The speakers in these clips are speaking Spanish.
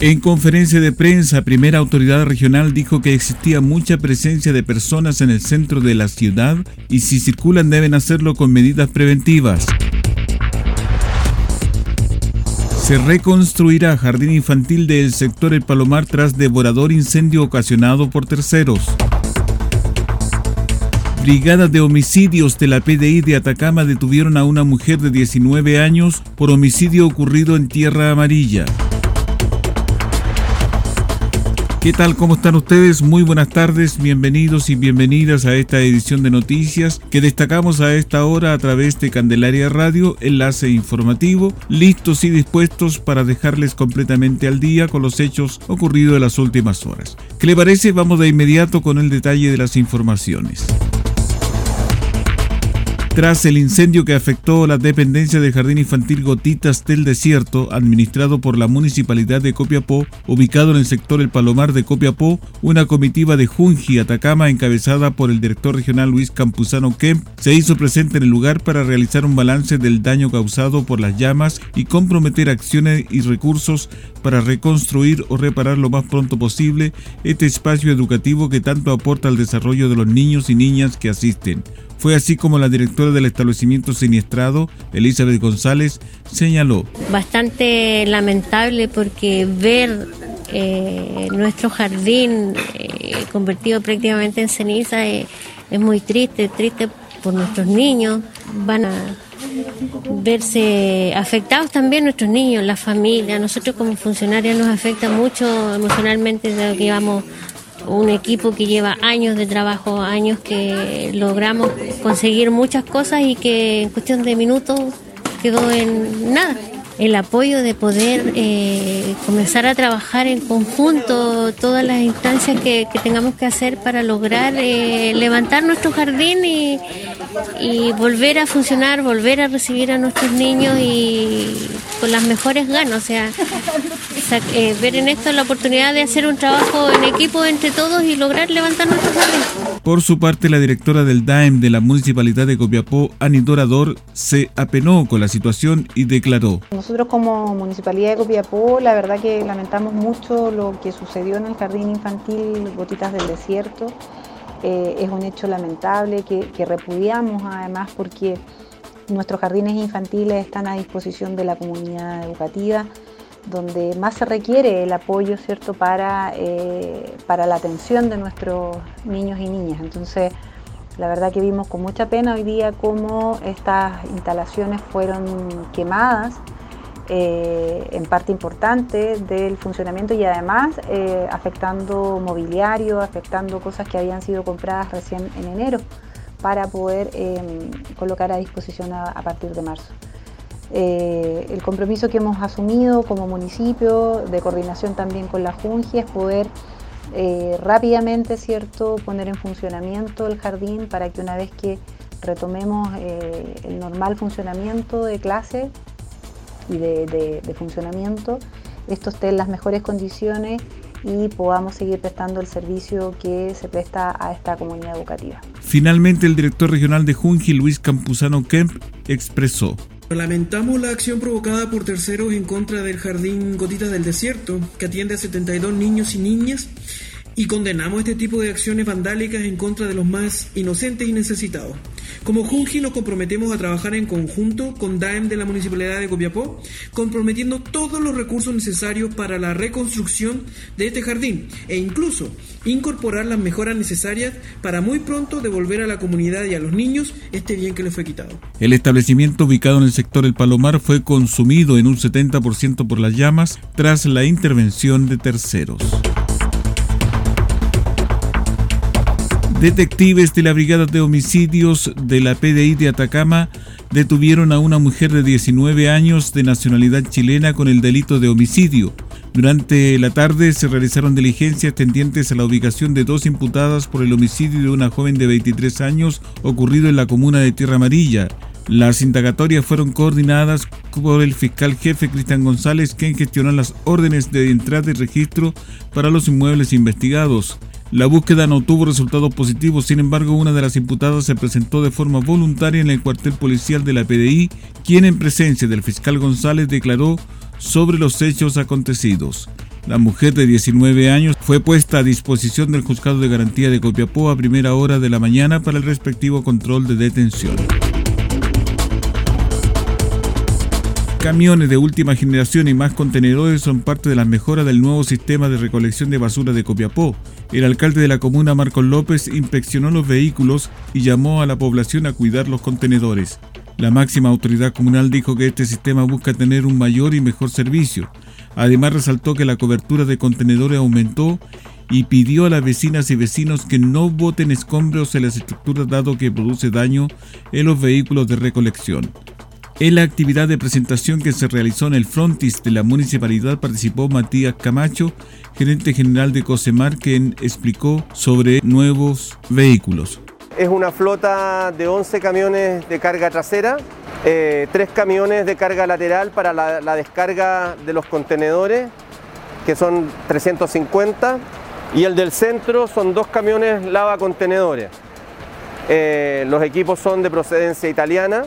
En conferencia de prensa, primera autoridad regional dijo que existía mucha presencia de personas en el centro de la ciudad y si circulan deben hacerlo con medidas preventivas. Se reconstruirá jardín infantil del sector El Palomar tras devorador incendio ocasionado por terceros. Brigadas de homicidios de la PDI de Atacama detuvieron a una mujer de 19 años por homicidio ocurrido en Tierra Amarilla. ¿Qué tal? ¿Cómo están ustedes? Muy buenas tardes, bienvenidos y bienvenidas a esta edición de noticias que destacamos a esta hora a través de Candelaria Radio, enlace informativo, listos y dispuestos para dejarles completamente al día con los hechos ocurridos en las últimas horas. ¿Qué le parece? Vamos de inmediato con el detalle de las informaciones. Tras el incendio que afectó la dependencia del Jardín Infantil Gotitas del Desierto, administrado por la Municipalidad de Copiapó, ubicado en el sector El Palomar de Copiapó, una comitiva de Junji, Atacama, encabezada por el director regional Luis Campuzano Kemp, se hizo presente en el lugar para realizar un balance del daño causado por las llamas y comprometer acciones y recursos para reconstruir o reparar lo más pronto posible este espacio educativo que tanto aporta al desarrollo de los niños y niñas que asisten. Fue así como la directora del establecimiento siniestrado, Elizabeth González, señaló. Bastante lamentable porque ver eh, nuestro jardín eh, convertido prácticamente en ceniza eh, es muy triste, triste por nuestros niños. Van a verse afectados también nuestros niños, la familia. Nosotros como funcionarios nos afecta mucho emocionalmente, de que vamos un equipo que lleva años de trabajo, años que logramos conseguir muchas cosas y que en cuestión de minutos quedó en nada. El apoyo de poder eh, comenzar a trabajar en conjunto todas las instancias que, tengamos que hacer para lograr eh, levantar nuestro jardín y, volver a funcionar, volver a recibir a nuestros niños y con las mejores ganas. Eh, ver en esto la oportunidad de hacer un trabajo en equipo entre todos y lograr levantar nuestros jardines. Por su parte, la directora del DAEM de la Municipalidad de Copiapó, Ani Dorador, se apenó con la situación y declaró. Nosotros como Municipalidad de Copiapó, la verdad que lamentamos mucho lo que sucedió en el Jardín Infantil Gotitas del Desierto. Eh, es un hecho lamentable que, que repudiamos además porque nuestros jardines infantiles están a disposición de la comunidad educativa donde más se requiere el apoyo ¿cierto? Para, eh, para la atención de nuestros niños y niñas. Entonces, la verdad que vimos con mucha pena hoy día cómo estas instalaciones fueron quemadas eh, en parte importante del funcionamiento y además eh, afectando mobiliario, afectando cosas que habían sido compradas recién en enero para poder colocar a disposición a partir de marzo. Eh, el compromiso que hemos asumido como municipio, de coordinación también con la Junji, es poder eh, rápidamente ¿cierto? poner en funcionamiento el jardín para que una vez que retomemos eh, el normal funcionamiento de clase y de, de funcionamiento, esto esté en las mejores condiciones y podamos seguir prestando el servicio que se presta a esta comunidad educativa. Finalmente, el director regional de Junji, Luis Campuzano Kemp, expresó. Lamentamos la acción provocada por terceros en contra del Jardín Gotitas del Desierto, que atiende a 72 niños y niñas, y condenamos este tipo de acciones vandálicas en contra de los más inocentes y necesitados. Como Junji nos comprometemos a trabajar en conjunto con DAEM de la Municipalidad de Copiapó, comprometiendo todos los recursos necesarios para la reconstrucción de este jardín e incluso incorporar las mejoras necesarias para muy pronto devolver a la comunidad y a los niños este bien que les fue quitado. El establecimiento ubicado en el sector El Palomar fue consumido en un 70% por las llamas tras la intervención de terceros. Detectives de la Brigada de Homicidios de la PDI de Atacama detuvieron a una mujer de 19 años de nacionalidad chilena con el delito de homicidio. Durante la tarde se realizaron diligencias tendientes a la ubicación de dos imputadas por el homicidio de una joven de 23 años ocurrido en la comuna de Tierra Amarilla. Las indagatorias fueron coordinadas por el fiscal jefe Cristian González, quien gestionó las órdenes de entrada y registro para los inmuebles investigados. La búsqueda no tuvo resultados positivos, sin embargo una de las imputadas se presentó de forma voluntaria en el cuartel policial de la PDI, quien en presencia del fiscal González declaró sobre los hechos acontecidos. La mujer de 19 años fue puesta a disposición del juzgado de garantía de Copiapó a primera hora de la mañana para el respectivo control de detención. Camiones de última generación y más contenedores son parte de las mejoras del nuevo sistema de recolección de basura de Copiapó. El alcalde de la comuna, Marcos López, inspeccionó los vehículos y llamó a la población a cuidar los contenedores. La máxima autoridad comunal dijo que este sistema busca tener un mayor y mejor servicio. Además resaltó que la cobertura de contenedores aumentó y pidió a las vecinas y vecinos que no boten escombros en las estructuras dado que produce daño en los vehículos de recolección. En la actividad de presentación que se realizó en el frontis de la municipalidad participó Matías Camacho, gerente general de Cosemar, quien explicó sobre nuevos vehículos. Es una flota de 11 camiones de carga trasera, eh, 3 camiones de carga lateral para la, descarga de los contenedores, que son 350, y el del centro son dos camiones lava contenedores. Eh, los equipos son de procedencia italiana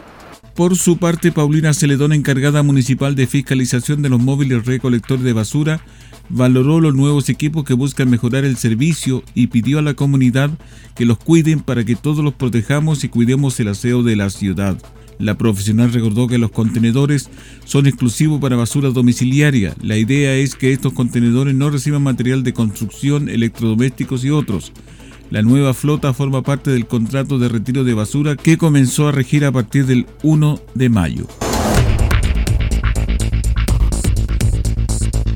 por su parte, Paulina Celedón, encargada municipal de fiscalización de los móviles recolectores de basura, valoró los nuevos equipos que buscan mejorar el servicio y pidió a la comunidad que los cuiden para que todos los protejamos y cuidemos el aseo de la ciudad. La profesional recordó que los contenedores son exclusivos para basura domiciliaria. La idea es que estos contenedores no reciban material de construcción, electrodomésticos y otros. La nueva flota forma parte del contrato de retiro de basura que comenzó a regir a partir del 1 de mayo.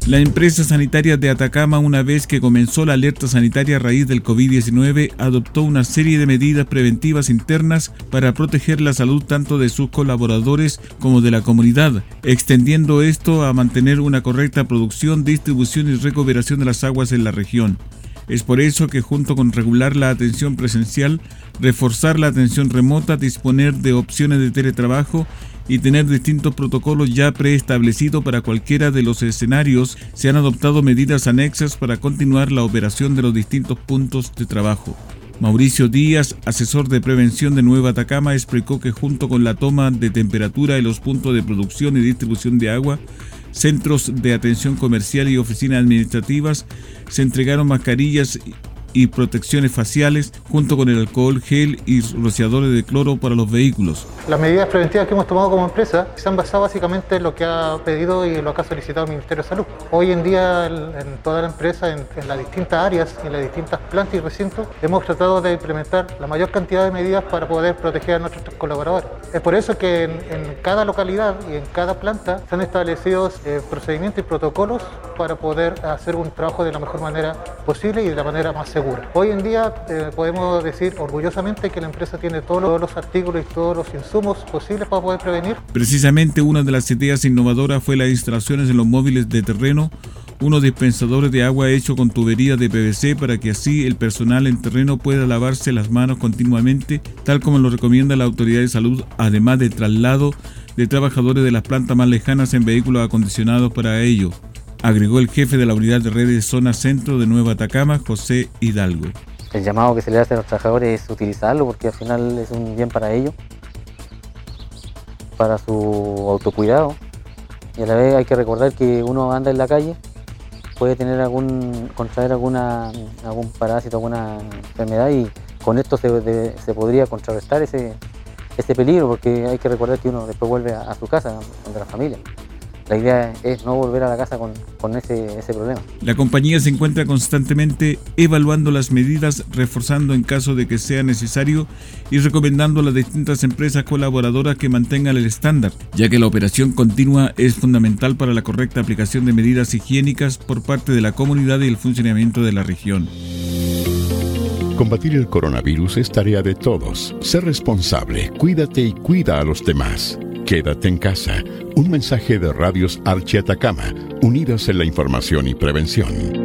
La empresa sanitaria de Atacama, una vez que comenzó la alerta sanitaria a raíz del COVID-19, adoptó una serie de medidas preventivas internas para proteger la salud tanto de sus colaboradores como de la comunidad, extendiendo esto a mantener una correcta producción, distribución y recuperación de las aguas en la región. Es por eso que junto con regular la atención presencial, reforzar la atención remota, disponer de opciones de teletrabajo y tener distintos protocolos ya preestablecidos para cualquiera de los escenarios, se han adoptado medidas anexas para continuar la operación de los distintos puntos de trabajo. Mauricio Díaz, asesor de prevención de Nueva Atacama, explicó que junto con la toma de temperatura en los puntos de producción y distribución de agua, centros de atención comercial y oficinas administrativas, se entregaron mascarillas y protecciones faciales junto con el alcohol, gel y rociadores de cloro para los vehículos. Las medidas preventivas que hemos tomado como empresa se han basado básicamente en lo que ha pedido y lo que ha solicitado el Ministerio de Salud. Hoy en día en toda la empresa, en, las distintas áreas, en las distintas plantas y recintos, hemos tratado de implementar la mayor cantidad de medidas para poder proteger a nuestros colaboradores. Es por eso que en, cada localidad y en cada planta se han establecido eh, procedimientos y protocolos para poder hacer un trabajo de la mejor manera posible y de la manera más segura. Hoy en día eh, podemos decir orgullosamente que la empresa tiene todos los artículos y todos los insumos posibles para poder prevenir. Precisamente una de las ideas innovadoras fue las instalaciones en los móviles de terreno unos dispensadores de agua hecho con tuberías de PVC para que así el personal en terreno pueda lavarse las manos continuamente, tal como lo recomienda la autoridad de salud, además de traslado de trabajadores de las plantas más lejanas en vehículos acondicionados para ello agregó el jefe de la unidad de redes Zona Centro de Nueva Atacama, José Hidalgo. El llamado que se le hace a los trabajadores es utilizarlo porque al final es un bien para ellos, para su autocuidado. Y a la vez hay que recordar que uno anda en la calle, puede tener algún, contraer alguna, algún parásito, alguna enfermedad y con esto se, se podría contrarrestar ese, ese peligro, porque hay que recordar que uno después vuelve a, su casa, donde la familia. La idea es no volver a la casa con, ese, ese, problema. La compañía se encuentra constantemente evaluando las medidas, reforzando en caso de que sea necesario y recomendando a las distintas empresas colaboradoras que mantengan el estándar, ya que la operación continua es fundamental para la correcta aplicación de medidas higiénicas por parte de la comunidad y el funcionamiento de la región. Combatir el coronavirus es tarea de todos. Sé responsable, cuídate y cuida a los demás. Quédate en casa. Un mensaje de Radios Archi Atacama, unidos en la información y prevención.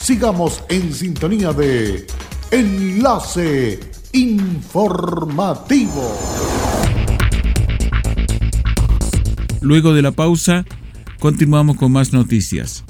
Sigamos en sintonía de Enlace Informativo. Luego de la pausa, continuamos con más noticias.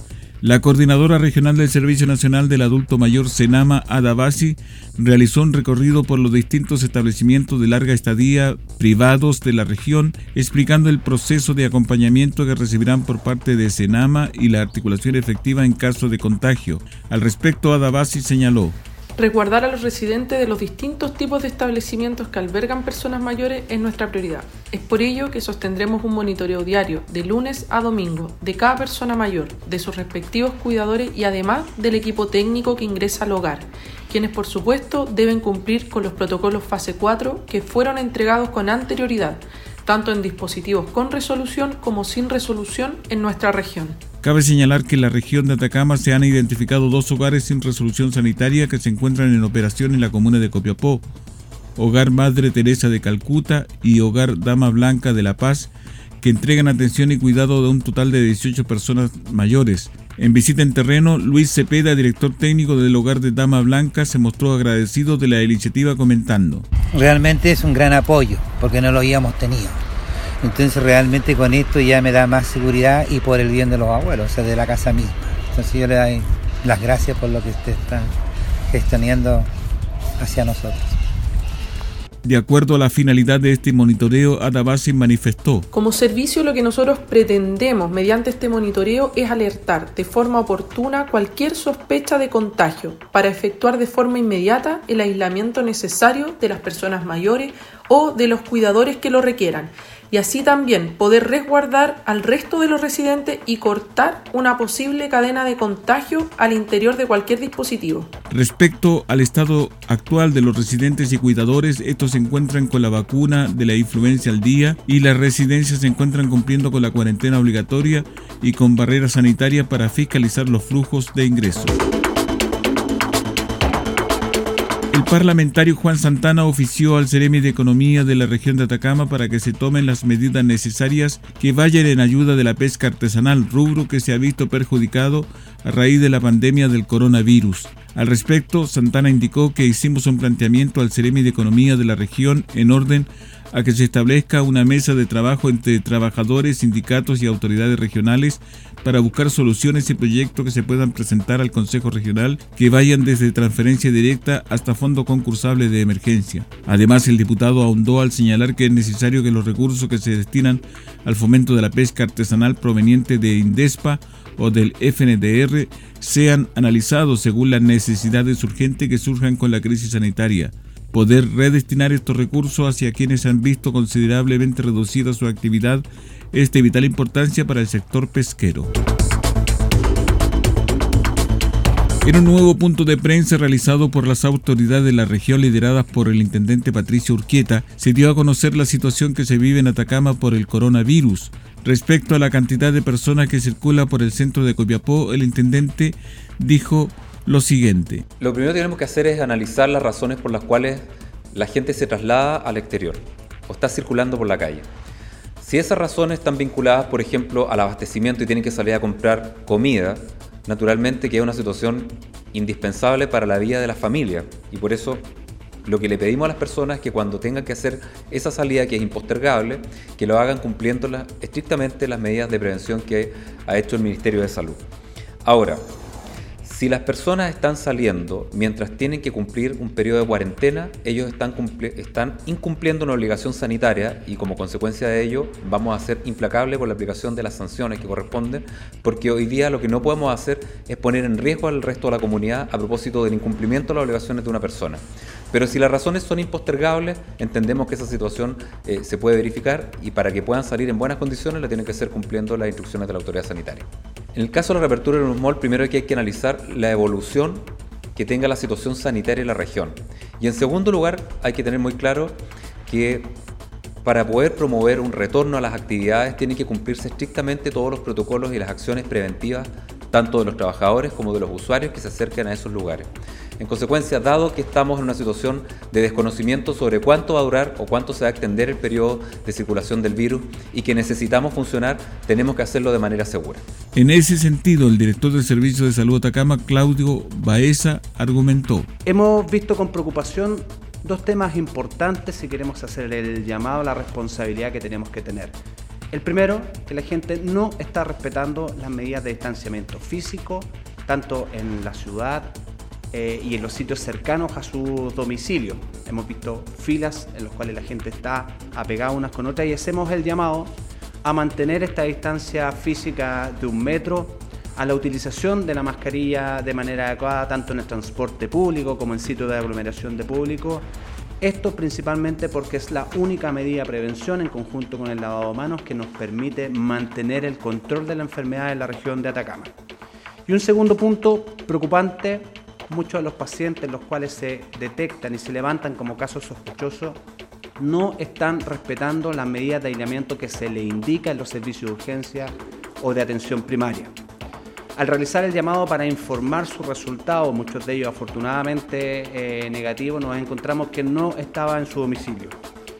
La coordinadora regional del Servicio Nacional del Adulto Mayor, Senama Adabasi, realizó un recorrido por los distintos establecimientos de larga estadía privados de la región, explicando el proceso de acompañamiento que recibirán por parte de Senama y la articulación efectiva en caso de contagio. Al respecto, Adabasi señaló Resguardar a los residentes de los distintos tipos de establecimientos que albergan personas mayores es nuestra prioridad. Es por ello que sostendremos un monitoreo diario de lunes a domingo de cada persona mayor, de sus respectivos cuidadores y además del equipo técnico que ingresa al hogar, quienes por supuesto deben cumplir con los protocolos fase 4 que fueron entregados con anterioridad, tanto en dispositivos con resolución como sin resolución en nuestra región. Cabe señalar que en la región de Atacama se han identificado dos hogares sin resolución sanitaria que se encuentran en operación en la comuna de Copiapó, Hogar Madre Teresa de Calcuta y Hogar Dama Blanca de La Paz, que entregan atención y cuidado de un total de 18 personas mayores. En visita en terreno, Luis Cepeda, director técnico del Hogar de Dama Blanca, se mostró agradecido de la iniciativa comentando. Realmente es un gran apoyo, porque no lo habíamos tenido entonces realmente con esto ya me da más seguridad y por el bien de los abuelos, o sea, de la casa misma. Entonces yo le doy las gracias por lo que usted está gestionando hacia nosotros. De acuerdo a la finalidad de este monitoreo, Adabasi manifestó. Como servicio lo que nosotros pretendemos mediante este monitoreo es alertar de forma oportuna cualquier sospecha de contagio para efectuar de forma inmediata el aislamiento necesario de las personas mayores o de los cuidadores que lo requieran y así también poder resguardar al resto de los residentes y cortar una posible cadena de contagio al interior de cualquier dispositivo. Respecto al estado actual de los residentes y cuidadores, estos se encuentran con la vacuna de la influencia al día y las residencias se encuentran cumpliendo con la cuarentena obligatoria y con barreras sanitarias para fiscalizar los flujos de ingresos. El parlamentario Juan Santana ofició al Ceremi de Economía de la región de Atacama para que se tomen las medidas necesarias que vayan en ayuda de la pesca artesanal, rubro que se ha visto perjudicado a raíz de la pandemia del coronavirus. Al respecto, Santana indicó que hicimos un planteamiento al Ceremi de Economía de la región en orden a que se establezca una mesa de trabajo entre trabajadores, sindicatos y autoridades regionales para buscar soluciones y proyectos que se puedan presentar al Consejo Regional que vayan desde transferencia directa hasta fondo concursable de emergencia. Además, el diputado ahondó al señalar que es necesario que los recursos que se destinan al fomento de la pesca artesanal proveniente de INDESPA o del FNDR sean analizados según las necesidades urgentes que surjan con la crisis sanitaria poder redestinar estos recursos hacia quienes han visto considerablemente reducida su actividad es de vital importancia para el sector pesquero. En un nuevo punto de prensa realizado por las autoridades de la región lideradas por el intendente Patricio Urquieta, se dio a conocer la situación que se vive en Atacama por el coronavirus. Respecto a la cantidad de personas que circula por el centro de Copiapó, el intendente dijo lo siguiente. Lo primero que tenemos que hacer es analizar las razones por las cuales la gente se traslada al exterior o está circulando por la calle. Si esas razones están vinculadas, por ejemplo, al abastecimiento y tienen que salir a comprar comida, naturalmente que es una situación indispensable para la vida de la familia y por eso lo que le pedimos a las personas es que cuando tengan que hacer esa salida que es impostergable, que lo hagan cumpliendo estrictamente las medidas de prevención que ha hecho el Ministerio de Salud. Ahora, si las personas están saliendo mientras tienen que cumplir un periodo de cuarentena, ellos están, incumpliendo una obligación sanitaria y como consecuencia de ello vamos a ser implacables con la aplicación de las sanciones que corresponden, porque hoy día lo que no podemos hacer es poner en riesgo al resto de la comunidad a propósito del incumplimiento de las obligaciones de una persona. Pero si las razones son impostergables, entendemos que esa situación eh, se puede verificar y para que puedan salir en buenas condiciones la tienen que ser cumpliendo las instrucciones de la autoridad sanitaria. En el caso de la reapertura de un mall, primero hay que analizar la evolución que tenga la situación sanitaria en la región. Y en segundo lugar, hay que tener muy claro que para poder promover un retorno a las actividades tienen que cumplirse estrictamente todos los protocolos y las acciones preventivas tanto de los trabajadores como de los usuarios que se acerquen a esos lugares. En consecuencia, dado que estamos en una situación de desconocimiento sobre cuánto va a durar o cuánto se va a extender el periodo de circulación del virus y que necesitamos funcionar, tenemos que hacerlo de manera segura. En ese sentido, el director del Servicio de Salud Atacama, Claudio Baeza, argumentó. Hemos visto con preocupación dos temas importantes si queremos hacer el llamado a la responsabilidad que tenemos que tener. El primero, que la gente no está respetando las medidas de distanciamiento físico, tanto en la ciudad eh, y en los sitios cercanos a su domicilio. Hemos visto filas en las cuales la gente está apegada unas con otras y hacemos el llamado a mantener esta distancia física de un metro, a la utilización de la mascarilla de manera adecuada tanto en el transporte público como en sitios de aglomeración de público esto principalmente porque es la única medida de prevención en conjunto con el lavado de manos que nos permite mantener el control de la enfermedad en la región de Atacama. Y un segundo punto preocupante, muchos de los pacientes los cuales se detectan y se levantan como casos sospechosos no están respetando las medidas de aislamiento que se le indica en los servicios de urgencia o de atención primaria. Al realizar el llamado para informar sus resultados, muchos de ellos afortunadamente eh, negativos, nos encontramos que no estaba en su domicilio.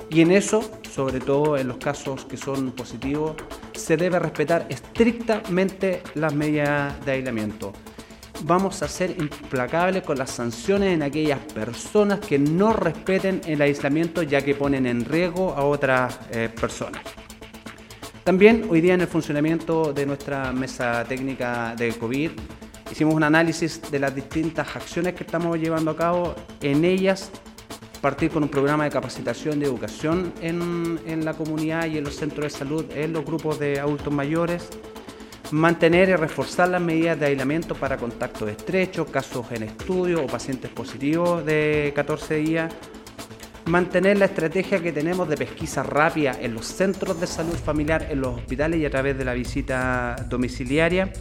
Y en eso, sobre todo en los casos que son positivos, se debe respetar estrictamente las medidas de aislamiento. Vamos a ser implacables con las sanciones en aquellas personas que no respeten el aislamiento ya que ponen en riesgo a otras eh, personas. También hoy día en el funcionamiento de nuestra mesa técnica de COVID hicimos un análisis de las distintas acciones que estamos llevando a cabo. En ellas partir con un programa de capacitación de educación en, en, la comunidad y en los centros de salud, en los grupos de adultos mayores, mantener y reforzar las medidas de aislamiento para contactos estrechos, casos en estudio o pacientes positivos de 14 días, mantener la estrategia que tenemos de pesquisa rápida en los centros de salud familiar, en los hospitales y a través de la visita domiciliaria.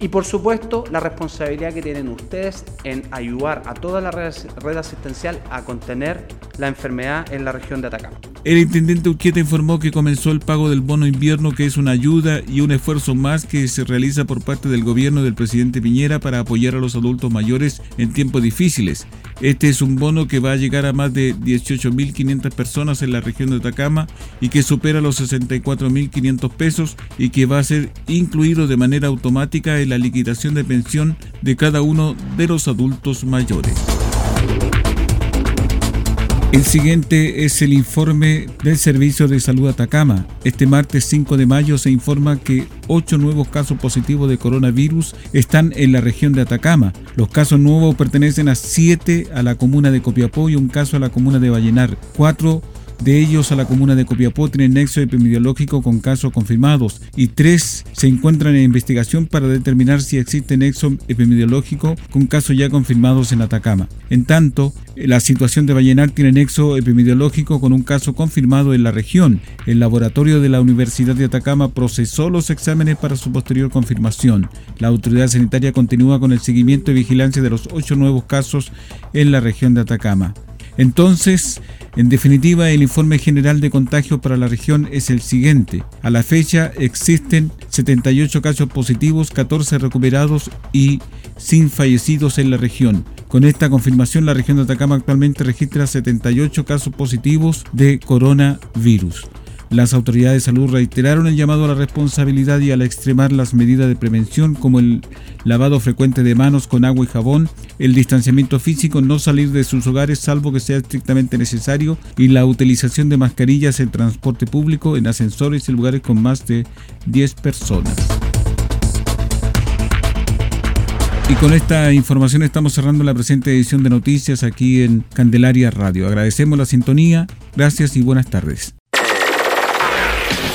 Y por supuesto, la responsabilidad que tienen ustedes en ayudar a toda la red asistencial a contener la enfermedad en la región de Atacama. El intendente Urquieta informó que comenzó el pago del bono invierno, que es una ayuda y un esfuerzo más que se realiza por parte del gobierno del presidente Piñera para apoyar a los adultos mayores en tiempos difíciles. Este es un bono que va a llegar a más de 18.500 personas en la región de Atacama y que supera los 64.500 pesos y que va a ser incluido de manera automática en la liquidación de pensión de cada uno de los adultos mayores. El siguiente es el informe del Servicio de Salud Atacama. Este martes 5 de mayo se informa que ocho nuevos casos positivos de coronavirus están en la región de Atacama. Los casos nuevos pertenecen a siete a la comuna de Copiapó y un caso a la comuna de Vallenar. Cuatro de ellos a la comuna de Copiapó tienen nexo epidemiológico con casos confirmados y tres se encuentran en investigación para determinar si existe nexo epidemiológico con casos ya confirmados en Atacama. En tanto, la situación de Vallenar tiene nexo epidemiológico con un caso confirmado en la región. El laboratorio de la Universidad de Atacama procesó los exámenes para su posterior confirmación. La autoridad sanitaria continúa con el seguimiento y vigilancia de los ocho nuevos casos en la región de Atacama. Entonces, en definitiva, el informe general de contagio para la región es el siguiente. A la fecha existen 78 casos positivos, 14 recuperados y sin fallecidos en la región. Con esta confirmación, la región de Atacama actualmente registra 78 casos positivos de coronavirus. Las autoridades de salud reiteraron el llamado a la responsabilidad y al extremar las medidas de prevención como el lavado frecuente de manos con agua y jabón, el distanciamiento físico, no salir de sus hogares salvo que sea estrictamente necesario y la utilización de mascarillas en transporte público, en ascensores y lugares con más de 10 personas. Y con esta información estamos cerrando la presente edición de noticias aquí en Candelaria Radio. Agradecemos la sintonía, gracias y buenas tardes.